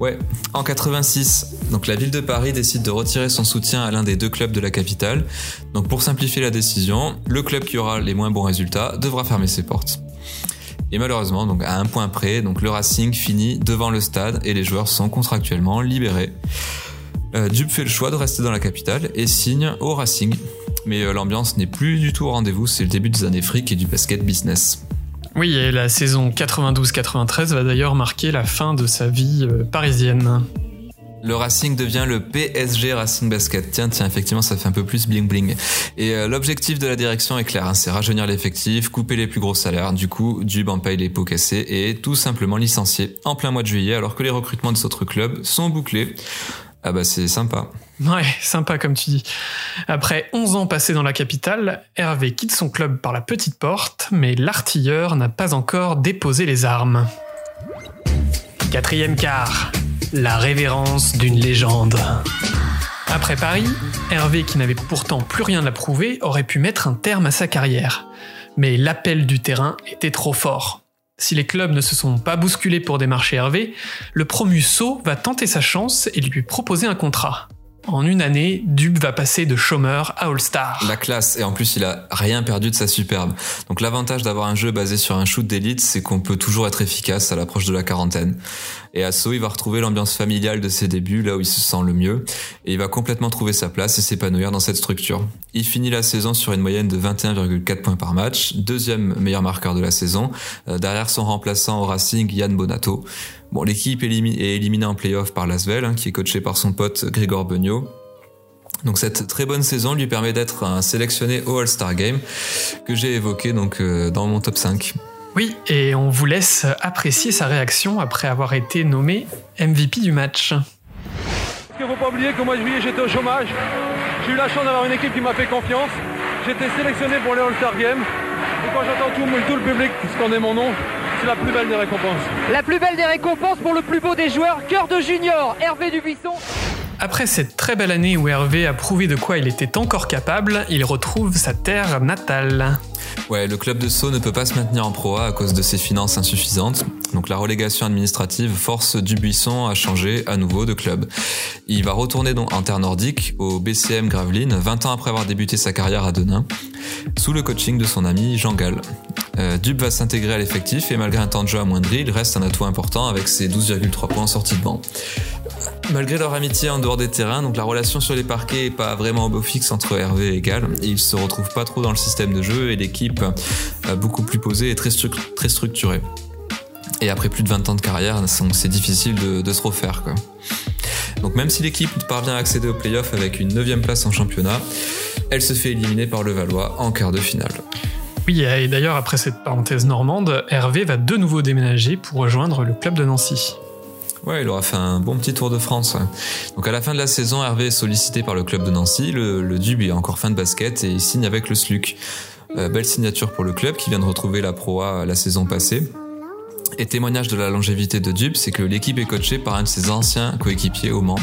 Ouais, en 86, donc la ville de Paris décide de retirer son soutien à l'un des deux clubs de la capitale. Donc pour simplifier la décision, le club qui aura les moins bons résultats devra fermer ses portes. Et malheureusement, à un point près, donc le Racing finit devant le stade et les joueurs sont contractuellement libérés. Euh, fait le choix de rester dans la capitale et signe au Racing. Mais euh, l'ambiance n'est plus du tout au rendez-vous, c'est le début des années fric et du basket business. Oui, et la saison 92-93 va d'ailleurs marquer la fin de sa vie euh, parisienne. Le Racing devient le PSG Racing Basket. Tiens, tiens, effectivement, ça fait un peu plus bling bling. Et euh, l'objectif de la direction est clair, hein, c'est rajeunir l'effectif, couper les plus gros salaires. Du coup, Dub en paye les pots cassés et tout simplement licencier en plein mois de juillet, alors que les recrutements des autres clubs sont bouclés. Ah bah c'est sympa. Ouais, sympa comme tu dis. Après 11 ans passés dans la capitale, Hervé quitte son club par la petite porte, mais l'artilleur n'a pas encore déposé les armes. Quatrième quart, la révérence d'une légende. Après Paris, Hervé, qui n'avait pourtant plus rien à prouver, aurait pu mettre un terme à sa carrière. Mais l'appel du terrain était trop fort. Si les clubs ne se sont pas bousculés pour démarcher Hervé, le promu Sceaux va tenter sa chance et lui proposer un contrat. En une année, Dub va passer de chômeur à All-Star. La classe, et en plus il a rien perdu de sa superbe. Donc l'avantage d'avoir un jeu basé sur un shoot d'élite, c'est qu'on peut toujours être efficace à l'approche de la quarantaine. Et Asso, il va retrouver l'ambiance familiale de ses débuts, là où il se sent le mieux, et il va complètement trouver sa place et s'épanouir dans cette structure. Il finit la saison sur une moyenne de 21,4 points par match, deuxième meilleur marqueur de la saison, euh, derrière son remplaçant au Racing, Yann Bonato. Bon, l'équipe est éliminée en playoff par Lasvel, hein, qui est coaché par son pote Grégor Beugnot. Donc cette très bonne saison lui permet d'être un sélectionné au All-Star Game que j'ai évoqué donc euh, dans mon top 5. Oui, et on vous laisse apprécier sa réaction après avoir été nommé MVP du match. Il ne faut pas oublier qu'au mois de juillet j'étais au chômage. J'ai eu la chance d'avoir une équipe qui m'a fait confiance. J'étais sélectionné pour les All-Star Games. Et quand j'entends tout, tout le public scander mon nom, c'est la plus belle des récompenses. La plus belle des récompenses pour le plus beau des joueurs, cœur de junior, Hervé Dubuisson. Après cette très belle année où Hervé a prouvé de quoi il était encore capable, il retrouve sa terre natale. Ouais, le club de Sceaux ne peut pas se maintenir en Pro A à cause de ses finances insuffisantes. Donc la relégation administrative force Dubuisson à changer à nouveau de club. Il va retourner donc en terre nordique au BCM Gravelines 20 ans après avoir débuté sa carrière à Denain, sous le coaching de son ami Jean Gall. Euh, Dub va s'intégrer à l'effectif et malgré un temps de jeu amoindri, il reste un atout important avec ses 12,3 points en sortie de banc. Malgré leur amitié en dehors des terrains, donc la relation sur les parquets est pas vraiment au beau fixe entre Hervé et Gall. Ils se retrouvent pas trop dans le système de jeu et l'équipe euh, beaucoup plus posée et très, structurée. Et après plus de 20 ans de carrière, c'est difficile de, se refaire. Donc même si l'équipe parvient à accéder au playoff avec une 9 place en championnat, elle se fait éliminer par le Valois en quart de finale. Oui, et d'ailleurs après cette parenthèse normande, Hervé va de nouveau déménager pour rejoindre le club de Nancy. Ouais, il aura fait un bon petit tour de France. Donc à la fin de la saison, Hervé est sollicité par le club de Nancy. Le, Dub est encore fin de basket et il signe avec le SLUC. Euh, belle signature pour le club qui vient de retrouver la Pro la saison passée. Et témoignage de la longévité de Dub, c'est que l'équipe est coachée par un de ses anciens coéquipiers au Mans,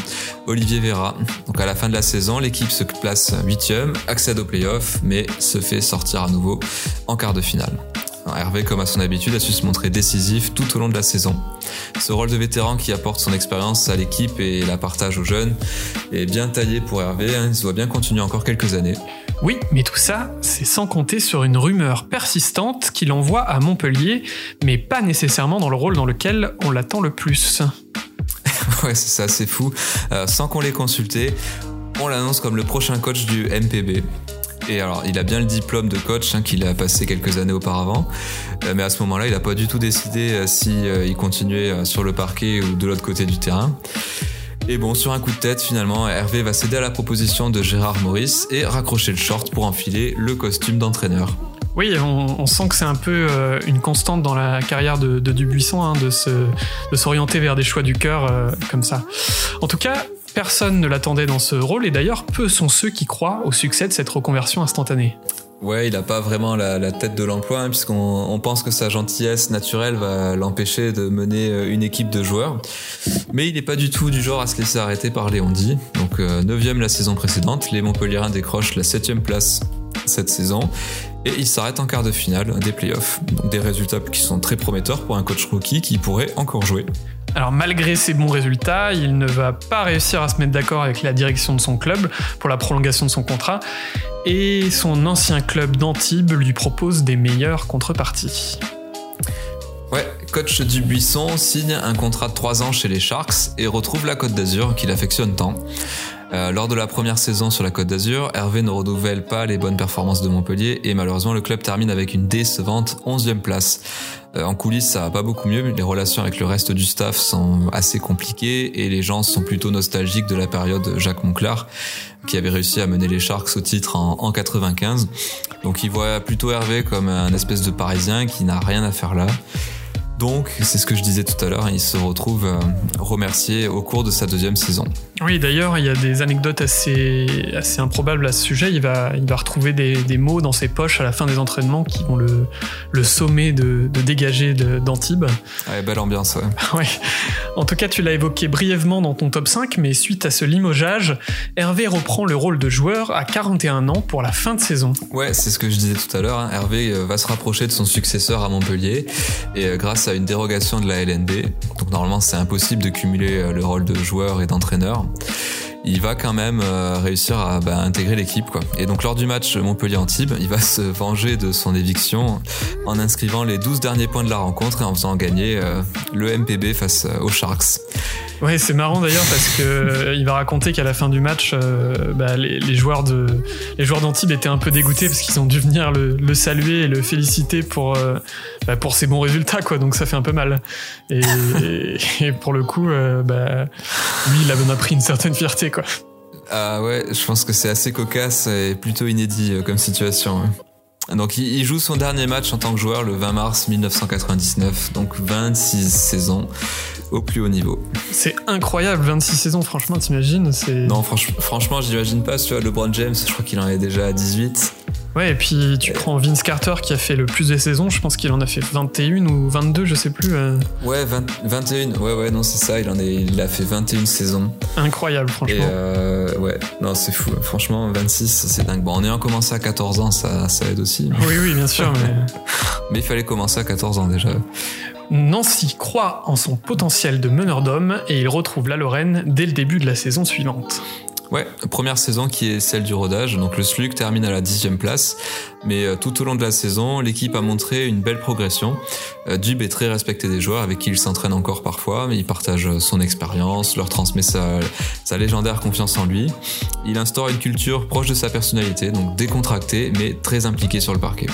Olivier Vera. Donc à la fin de la saison, l'équipe se place huitième, accède au playoff, mais se fait sortir à nouveau en quart de finale. Hervé, comme à son habitude, a su se montrer décisif tout au long de la saison. Ce rôle de vétéran qui apporte son expérience à l'équipe et la partage aux jeunes est bien taillé pour Hervé, hein. il se doit bien continuer encore quelques années. Oui, mais tout ça, c'est sans compter sur une rumeur persistante qui l'envoie à Montpellier, mais pas nécessairement dans le rôle dans lequel on l'attend le plus. ouais, c'est ça, c'est fou. Euh, sans qu'on l'ait consulté, on l'annonce comme le prochain coach du MPB. Et alors, il a bien le diplôme de coach hein, qu'il a passé quelques années auparavant, euh, mais à ce moment-là, il n'a pas du tout décidé euh, si euh, il continuait sur le parquet ou de l'autre côté du terrain. Et bon, sur un coup de tête, finalement, Hervé va céder à la proposition de Gérard Maurice et raccrocher le short pour enfiler le costume d'entraîneur. Oui, on, sent que c'est un peu une constante dans la carrière de, Dubuisson hein, de, s'orienter vers des choix du cœur comme ça. En tout cas, Personne ne l'attendait dans ce rôle et d'ailleurs peu sont ceux qui croient au succès de cette reconversion instantanée. Ouais, il n'a pas vraiment la, tête de l'emploi, hein, puisqu'on pense que sa gentillesse naturelle va l'empêcher de mener euh, une équipe de joueurs. Mais il n'est pas du tout du genre à se laisser arrêter par Léon Di. Donc, 9 euh, la saison précédente, les Montpellierins décrochent la 7 place cette saison et ils s'arrêtent en quart de finale des playoffs. Des résultats qui sont très prometteurs pour un coach rookie qui pourrait encore jouer. Alors malgré ses bons résultats, il ne va pas réussir à se mettre d'accord avec la direction de son club pour la prolongation de son contrat et son ancien club d'Antibes lui propose des meilleures contreparties. Ouais, coach Dubuisson signe un contrat de 3 ans chez les Sharks et retrouve la Côte d'Azur qu'il affectionne tant. Euh, lors de la première saison sur la Côte d'Azur, Hervé ne renouvelle pas les bonnes performances de Montpellier et malheureusement le club termine avec une décevante 11e place. Euh, en coulisses, ça va pas beaucoup mieux, les relations avec le reste du staff sont assez compliquées et les gens sont plutôt nostalgiques de la période Jacques Monclar qui avait réussi à mener les Sharks au titre en, en 95. Donc il voit plutôt Hervé comme un espèce de parisien qui n'a rien à faire là. Donc, c'est ce que je disais tout à l'heure, il se retrouve euh, remercié au cours de sa deuxième saison. Oui, d'ailleurs, il y a des anecdotes assez, assez improbables à ce sujet. Il va, il va retrouver des, mots dans ses poches à la fin des entraînements qui vont le, le sommer de, dégager d'Antibes. Ouais, belle ambiance, ouais. ouais. En tout cas, tu l'as évoqué brièvement dans ton top 5, mais suite à ce limogeage, Hervé reprend le rôle de joueur à 41 ans pour la fin de saison. Ouais, c'est ce que je disais tout à l'heure. Hein. Hervé euh, va se rapprocher de son successeur à Montpellier et euh, grâce à une dérogation de la LNB. Donc normalement c'est impossible de cumuler euh, le rôle de joueur et d'entraîneur. Il va quand même euh, réussir à bah, intégrer l'équipe. Et donc lors du match Montpellier-Antibes, il va se venger de son éviction en inscrivant les 12 derniers points de la rencontre et en faisant gagner euh, le MPB face aux Sharks. Ouais, c'est marrant d'ailleurs parce que euh, il va raconter qu'à la fin du match, euh, bah, les, joueurs de les joueurs d'Antibes étaient un peu dégoûtés parce qu'ils ont dû venir le, saluer et le féliciter pour euh, bah, pour ses bons résultats quoi. Donc ça fait un peu mal. Et, pour le coup, bah, lui, il a pris une certaine fierté quoi. Ah ouais, je pense que c'est assez cocasse et plutôt inédit comme situation. Donc il joue son dernier match en tant que joueur le 20 mars 1999, donc 26 saisons au plus haut niveau. C'est incroyable, 26 saisons, franchement, t'imagines Non, franchement, franchement j'imagine pas, tu vois, LeBron James, je crois qu'il en est déjà à 18. Ouais, et puis tu prends Vince Carter qui a fait le plus de saisons, je pense qu'il en a fait 21 ou 22, je sais plus. Euh. Ouais, 21, ouais, ouais, non, c'est ça, il, en est, il a fait 21 saisons. Incroyable, franchement. Et euh, ouais, non, c'est fou, franchement, 26, c'est dingue. Bon, en ayant commencé à 14 ans, ça, ça aide aussi. Oui, oui, bien sûr, mais. mais il fallait commencer à 14 ans déjà. Nancy croit en son potentiel de meneur d'hommes et il retrouve la Lorraine dès le début de la saison suivante. Ouais, première saison qui est celle du rodage. Donc le SLUC termine à la dixième place, mais euh, tout au long de la saison, l'équipe a montré une belle progression. Euh, Dub est très respecté des joueurs avec qui il s'entraîne encore parfois, mais il partage euh, son expérience, leur transmet sa, sa légendaire confiance en lui. Il instaure une culture proche de sa personnalité, donc décontractée, mais très impliquée sur le parquet.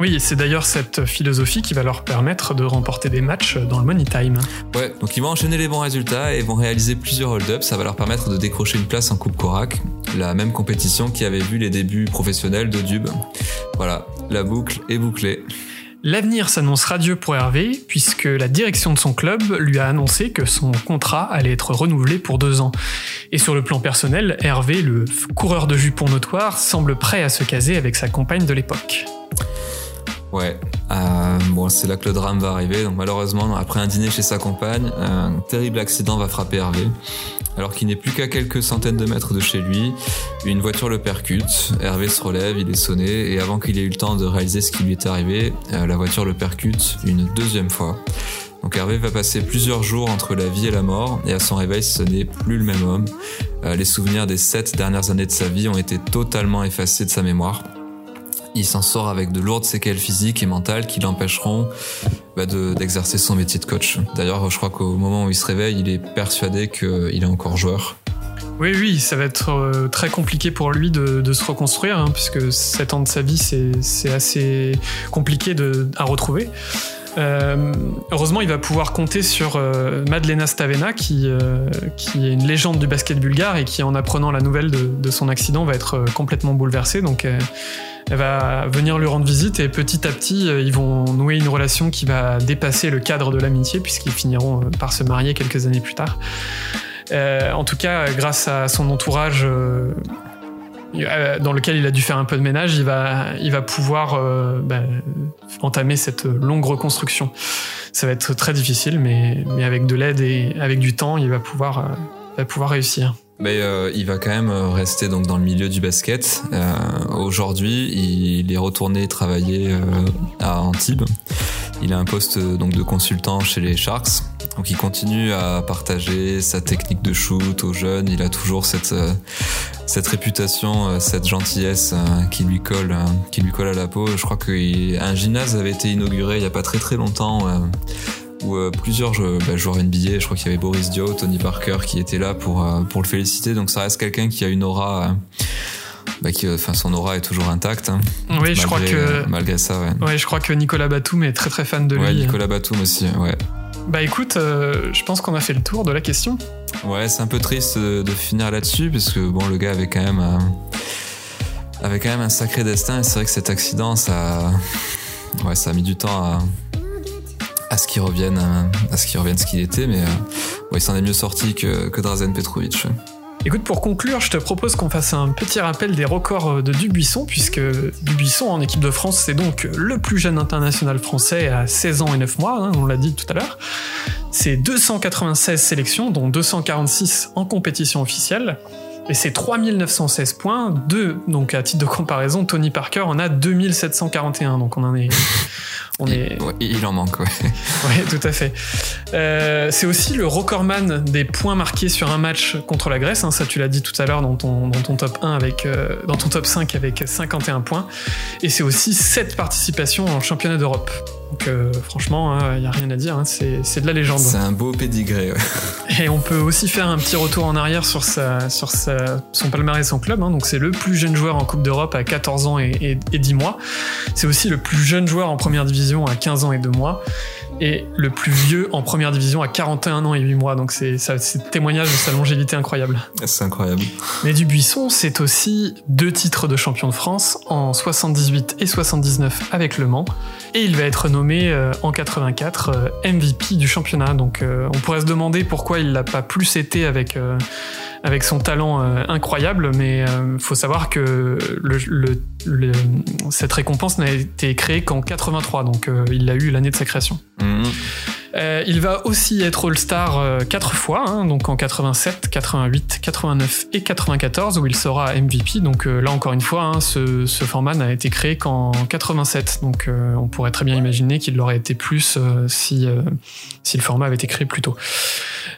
Oui, c'est d'ailleurs cette philosophie qui va leur permettre de remporter des matchs dans le Money Time. Ouais, donc ils vont enchaîner les bons résultats et vont réaliser plusieurs hold-ups. Ça va leur permettre de décrocher une place en Coupe Korak, la même compétition qui avait vu les débuts professionnels de Dub. Voilà, la boucle est bouclée. L'avenir s'annonce radieux pour Hervé, puisque la direction de son club lui a annoncé que son contrat allait être renouvelé pour deux ans. Et sur le plan personnel, Hervé, le coureur de jupons notoire, semble prêt à se caser avec sa compagne de l'époque. Ouais, euh, bon, c'est là que le drame va arriver. Donc malheureusement, après un dîner chez sa compagne, un terrible accident va frapper Hervé. Alors qu'il n'est plus qu'à quelques centaines de mètres de chez lui, une voiture le percute. Hervé se relève, il est sonné, et avant qu'il ait eu le temps de réaliser ce qui lui est arrivé, euh, la voiture le percute une deuxième fois. Donc Hervé va passer plusieurs jours entre la vie et la mort, et à son réveil, ce n'est plus le même homme. Euh, les souvenirs des sept dernières années de sa vie ont été totalement effacés de sa mémoire il s'en sort avec de lourdes séquelles physiques et mentales qui l'empêcheront bah, d'exercer son métier de coach. D'ailleurs, je crois qu'au moment où il se réveille, il est persuadé qu'il est encore joueur. Oui, oui, ça va être euh, très compliqué pour lui de, se reconstruire, hein, puisque 7 ans de sa vie, c'est assez compliqué de, à retrouver. Euh, heureusement, il va pouvoir compter sur euh, Madlena Stavena, qui, qui est une légende du basket bulgare et qui, en apprenant la nouvelle de, de son accident, va être complètement bouleversée. Donc, elle va venir lui rendre visite et petit à petit, euh, ils vont nouer une relation qui va dépasser le cadre de l'amitié puisqu'ils finiront euh, par se marier quelques années plus tard. Euh, en tout cas, grâce à son entourage dans lequel il a dû faire un peu de ménage, il va, il va pouvoir bah, entamer cette longue reconstruction. Ça va être très difficile, mais, mais avec de l'aide et avec du temps, il va pouvoir, va pouvoir réussir. Euh, il va quand même euh, rester donc dans le milieu du basket. Euh, Aujourd'hui, il est retourné travailler à Antibes. Il a un poste donc de consultant chez les Sharks. Donc il continue à partager sa technique de shoot aux jeunes. Il a toujours cette cette réputation, cette gentillesse qui lui colle, qui lui colle à la peau. Je crois qu'un gymnase avait été inauguré il y a pas très très longtemps où euh, plusieurs bah, joueurs NBA, je crois qu'il y avait Boris Dio, Tony Parker qui étaient là pour, euh, pour le féliciter. Donc ça reste quelqu'un qui a une aura. Euh, bah, qui, enfin, son aura est toujours intacte. Hein, oui, malgré, je crois que malgré ça, ouais. ouais. je crois que Nicolas Batum est très très fan de lui. Ouais, Nicolas Batum aussi, ouais. Bah écoute, je pense qu'on a fait le tour de la question. Ouais, c'est un peu triste de, finir là-dessus parce que bon, le gars avait quand même avait quand même un sacré destin. Et c'est vrai que cet accident, ça, ouais, ça a mis du temps à à ce qu'il revienne, à ce qu'il revienne ce qu'il était, mais euh, il s'en est mieux sorti que, que Drazen Petrovic. Écoute, pour conclure, je te propose qu'on fasse un petit rappel des records de Dubuisson, puisque Dubuisson en équipe de France, c'est donc le plus jeune international français à 16 ans et 9 mois, hein, on l'a dit tout à l'heure. C'est 296 sélections, dont 246 en compétition officielle. Et c'est 3916 points. Deux, donc à titre de comparaison, Tony Parker en a 2741. Donc on en est, On il, est... ouais, il en manque, ouais. Oui, tout à fait. Euh, c'est aussi le recordman des points marqués sur un match contre la Grèce. hein, ça, tu l'as dit tout à l'heure dans ton, dans ton top 1 avec, euh, dans ton top 5 avec 51 points. Et c'est aussi 7 participations en championnat d'Europe. Donc, euh, franchement, il n'y a rien à dire. hein, c'est de la légende. C'est un beau pédigré, ouais. Et on peut aussi faire un petit retour en arrière sur, sa, sur sa, son palmarès son club. hein. Donc c'est le plus jeune joueur en Coupe d'Europe à 14 ans et, et, et 10 mois. C'est aussi le plus jeune joueur en première division à 15 ans et 2 mois. Et le plus vieux en première division à 41 ans et 8 mois. Donc c'est témoignage de sa longévité incroyable. C'est incroyable. Mais Dubuisson, c'est aussi deux titres de champion de France en 78 et 79 avec Le Mans. Et il va être nommé euh, en 84 euh, MVP du championnat. Donc euh, on pourrait se demander pourquoi il l'a pas plus été avec, avec son talent euh, incroyable, mais euh, faut savoir que le, le- le- cette récompense n'a été créée qu'en 83, donc euh, il l'a eu l'année de sa création. Euh, il va aussi être All-Star euh, quatre fois, hein, donc en 87, 88, 89 et 94, où il sera MVP. Donc euh, là encore une fois, hein, ce, ce format n'a été créé qu'en 87. Donc euh, on pourrait très bien imaginer qu'il l'aurait été plus euh, si, euh, si le format avait été créé plus tôt.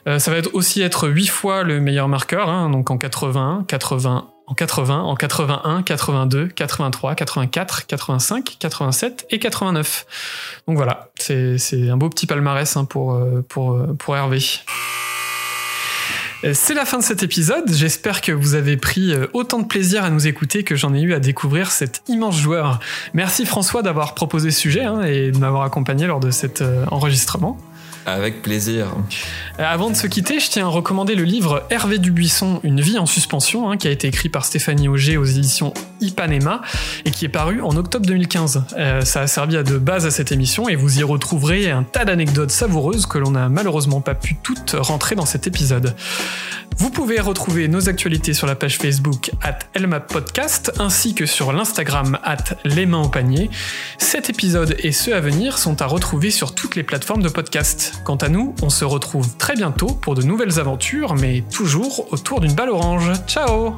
Euh, ça va aussi être huit fois le meilleur marqueur, hein, donc en 81, 80, en 80, en 81, 82, 83, 84, 85, 87 et 89. Donc voilà, c'est un beau petit palmarès hein, pour, euh, pour, euh, pour Hervé. C'est la fin de cet épisode. J'espère que vous avez pris autant de plaisir à nous écouter que j'en ai eu à découvrir cet immense joueur. Merci François d'avoir proposé ce sujet hein, et de m'avoir accompagné lors de cet enregistrement. Avec plaisir. Euh, Avant de se quitter, je tiens à recommander le livre Hervé Dubuisson, Une vie en suspension, hein, qui a été écrit par Stéphanie Auger aux éditions Ipanema et qui est paru en octobre 2015. Euh, ça a servi à de base à cette émission et vous y retrouverez un tas d'anecdotes savoureuses que l'on n'a malheureusement pas pu toutes rentrer dans cet épisode. Vous pouvez retrouver nos actualités sur la page Facebook at Podcast ainsi que sur l'Instagram at Les Mains au Panier. Cet épisode et ceux à venir sont à retrouver sur toutes les plateformes de podcast. Quant à nous, on se retrouve très bientôt pour de nouvelles aventures, mais toujours autour d'une balle orange. Ciao